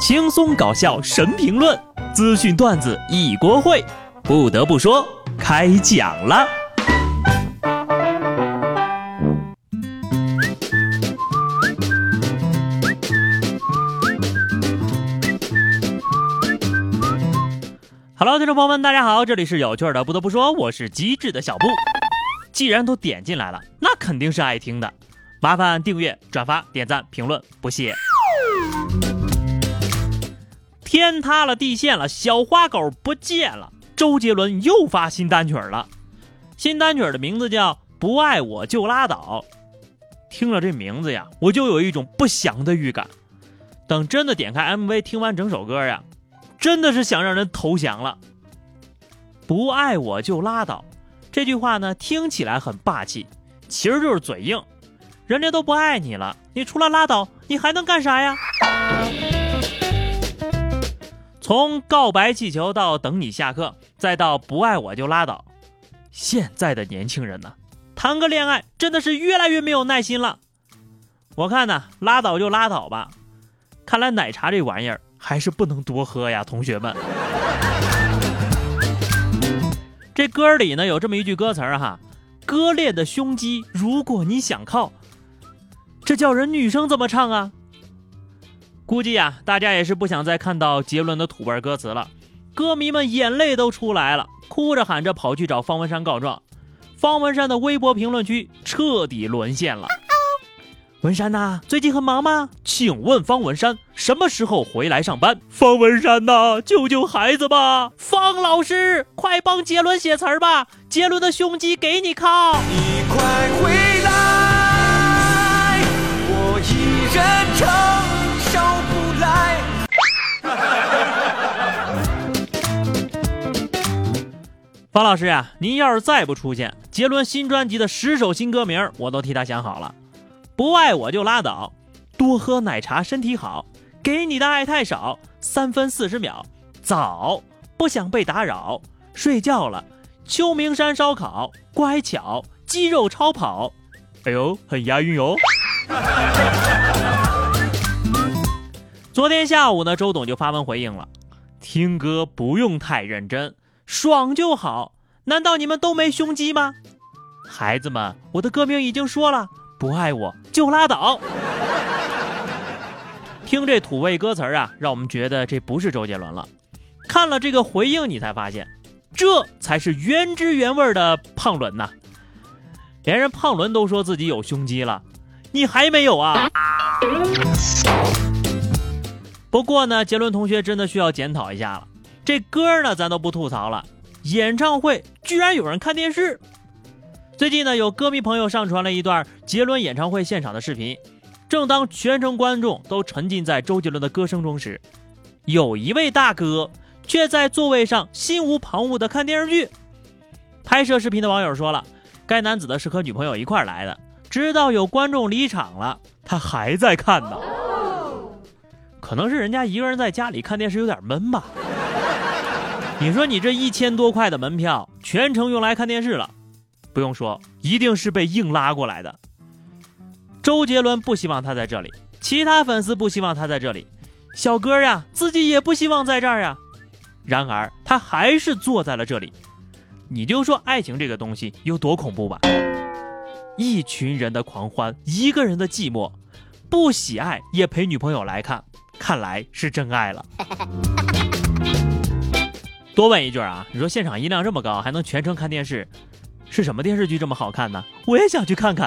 轻松搞笑神评论，资讯段子一锅烩。不得不说，开讲了。Hello，听众朋友们，大家好，这里是有趣的。不得不说，我是机智的小布。既然都点进来了，那肯定是爱听的。麻烦订阅、转发、点赞、评论，不谢。天塌了，地陷了，小花狗不见了。周杰伦又发新单曲了，新单曲的名字叫《不爱我就拉倒》。听了这名字呀，我就有一种不祥的预感。等真的点开 MV，听完整首歌呀，真的是想让人投降了。不爱我就拉倒，这句话呢，听起来很霸气，其实就是嘴硬。人家都不爱你了，你除了拉倒，你还能干啥呀？从告白气球到等你下课，再到不爱我就拉倒，现在的年轻人呢，谈个恋爱真的是越来越没有耐心了。我看呢，拉倒就拉倒吧。看来奶茶这玩意儿还是不能多喝呀，同学们。这歌里呢有这么一句歌词儿哈，割裂的胸肌，如果你想靠。这叫人女生怎么唱啊？估计呀，大家也是不想再看到杰伦的土味歌词了。歌迷们眼泪都出来了，哭着喊着跑去找方文山告状。方文山的微博评论区彻底沦陷了。文山呐，最近很忙吗？请问方文山什么时候回来上班？方文山呐，救救孩子吧！方老师，快帮杰伦写词儿吧！杰伦的胸肌给你靠。你快回来。我一人撑方老师呀，您要是再不出现，杰伦新专辑的十首新歌名我都替他想好了。不爱我就拉倒，多喝奶茶身体好，给你的爱太少，三分四十秒，早不想被打扰，睡觉了，秋名山烧烤，乖巧，肌肉超跑，哎呦，很押韵哟。昨天下午呢，周董就发文回应了，听歌不用太认真。爽就好，难道你们都没胸肌吗？孩子们，我的歌名已经说了，不爱我就拉倒。听这土味歌词啊，让我们觉得这不是周杰伦了。看了这个回应，你才发现，这才是原汁原味的胖伦呐。连人胖伦都说自己有胸肌了，你还没有啊？不过呢，杰伦同学真的需要检讨一下了。这歌呢，咱都不吐槽了。演唱会居然有人看电视。最近呢，有歌迷朋友上传了一段杰伦演唱会现场的视频。正当全程观众都沉浸在周杰伦的歌声中时，有一位大哥却在座位上心无旁骛地看电视剧。拍摄视频的网友说了，该男子呢是和女朋友一块来的，直到有观众离场了，他还在看呢。可能是人家一个人在家里看电视有点闷吧。你说你这一千多块的门票全程用来看电视了，不用说，一定是被硬拉过来的。周杰伦不希望他在这里，其他粉丝不希望他在这里，小哥呀自己也不希望在这儿呀。然而他还是坐在了这里。你就说爱情这个东西有多恐怖吧？一群人的狂欢，一个人的寂寞，不喜爱也陪女朋友来看，看来是真爱了。多问一句啊，你说现场音量这么高，还能全程看电视，是什么电视剧这么好看呢？我也想去看看。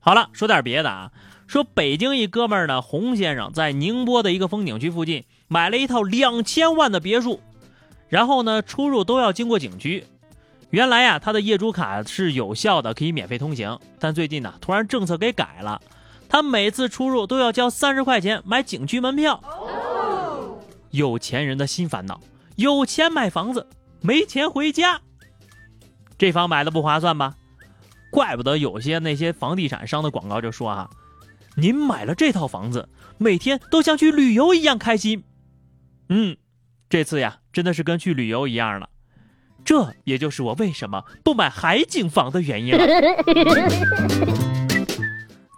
好了，说点别的啊，说北京一哥们儿呢，洪先生在宁波的一个风景区附近买了一套两千万的别墅，然后呢出入都要经过景区。原来呀，他的业主卡是有效的，可以免费通行，但最近呢突然政策给改了，他每次出入都要交三十块钱买景区门票。有钱人的新烦恼：有钱买房子，没钱回家。这房买的不划算吧？怪不得有些那些房地产商的广告就说啊，您买了这套房子，每天都像去旅游一样开心。嗯，这次呀，真的是跟去旅游一样了。这也就是我为什么不买海景房的原因了。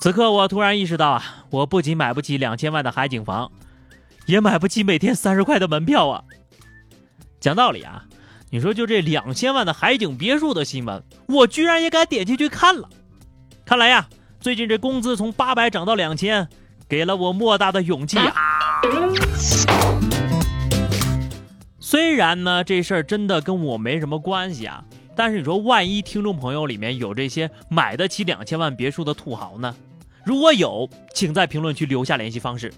此刻我突然意识到啊，我不仅买不起两千万的海景房，也买不起每天三十块的门票啊。讲道理啊，你说就这两千万的海景别墅的新闻，我居然也敢点进去看了。看来呀，最近这工资从八百涨到两千，给了我莫大的勇气啊。虽然呢，这事儿真的跟我没什么关系啊，但是你说万一听众朋友里面有这些买得起两千万别墅的土豪呢？如果有，请在评论区留下联系方式，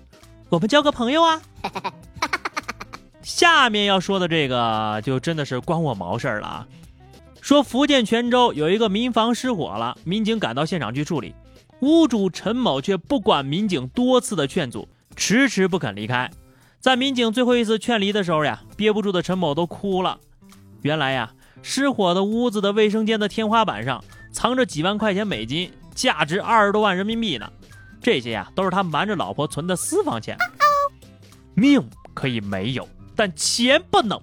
我们交个朋友啊。下面要说的这个就真的是关我毛事儿了啊！说福建泉州有一个民房失火了，民警赶到现场去处理，屋主陈某却不管民警多次的劝阻，迟迟不肯离开。在民警最后一次劝离的时候呀，憋不住的陈某都哭了。原来呀，失火的屋子的卫生间的天花板上藏着几万块钱美金，价值二十多万人民币呢。这些呀，都是他瞒着老婆存的私房钱。命可以没有，但钱不能。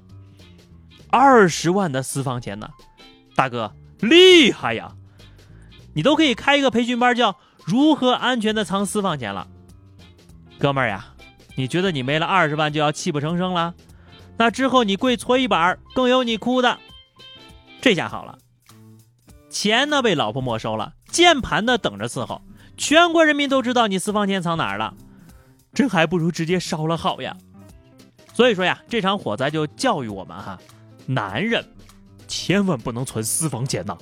二十万的私房钱呢，大哥厉害呀！你都可以开一个培训班，叫如何安全的藏私房钱了，哥们儿呀。你觉得你没了二十万就要泣不成声了？那之后你跪搓衣板更有你哭的。这下好了，钱呢被老婆没收了，键盘呢等着伺候，全国人民都知道你私房钱藏哪儿了，这还不如直接烧了好呀。所以说呀，这场火灾就教育我们哈，男人千万不能存私房钱呐。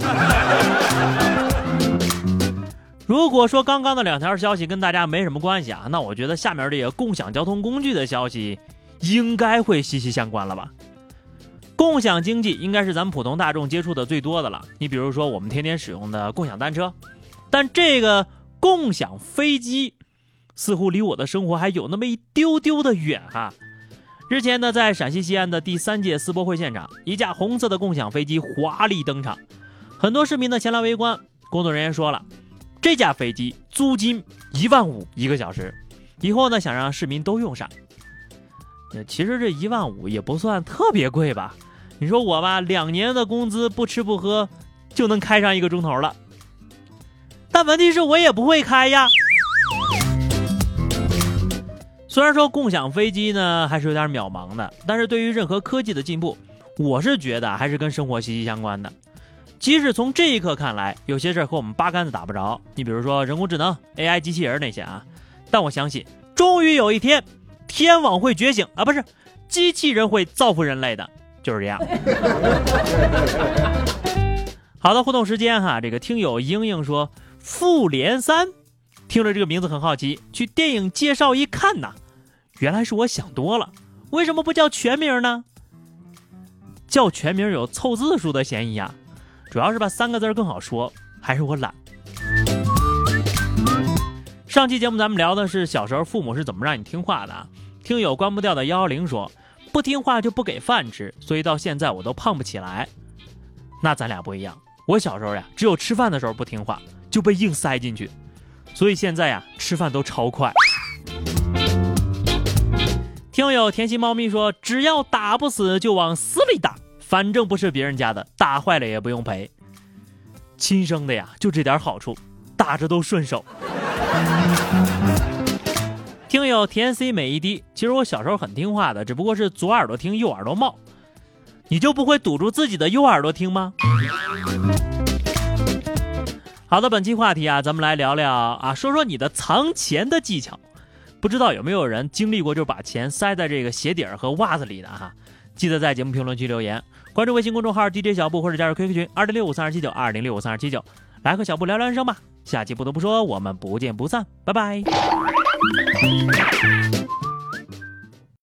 如果说刚刚的两条消息跟大家没什么关系啊，那我觉得下面这个共享交通工具的消息应该会息息相关了吧？共享经济应该是咱们普通大众接触的最多的了。你比如说我们天天使用的共享单车，但这个共享飞机似乎离我的生活还有那么一丢丢的远哈。日前呢，在陕西西安的第三届世博会现场，一架红色的共享飞机华丽登场，很多市民呢前来围观。工作人员说了。这架飞机租金一万五一个小时，以后呢想让市民都用上。其实这一万五也不算特别贵吧？你说我吧，两年的工资不吃不喝就能开上一个钟头了。但问题是我也不会开呀。虽然说共享飞机呢还是有点渺茫的，但是对于任何科技的进步，我是觉得还是跟生活息息相关的。即使从这一刻看来，有些事儿和我们八竿子打不着。你比如说人工智能、AI 机器人那些啊，但我相信，终于有一天，天网会觉醒啊，不是，机器人会造福人类的，就是这样。好的，互动时间哈，这个听友英英说《复联三》，听着这个名字很好奇，去电影介绍一看呐，原来是我想多了，为什么不叫全名呢？叫全名有凑字数的嫌疑啊。主要是吧，三个字更好说，还是我懒。上期节目咱们聊的是小时候父母是怎么让你听话的。听友关不掉的幺幺零说，不听话就不给饭吃，所以到现在我都胖不起来。那咱俩不一样，我小时候呀，只有吃饭的时候不听话，就被硬塞进去，所以现在呀，吃饭都超快。听友甜心猫咪说，只要打不死就往死里打。反正不是别人家的，打坏了也不用赔。亲生的呀，就这点好处，打着都顺手。听友甜 C 每一滴，其实我小时候很听话的，只不过是左耳朵听右耳朵冒。你就不会堵住自己的右耳朵听吗？好的，本期话题啊，咱们来聊聊啊，说说你的藏钱的技巧。不知道有没有人经历过，就是把钱塞在这个鞋底儿和袜子里的哈？记得在节目评论区留言。关注微信公众号 DJ 小布，或者加入 QQ 群二零六五三二七九二零六五三二七九，来和小布聊聊人生吧。下期不得不说，我们不见不散，拜拜。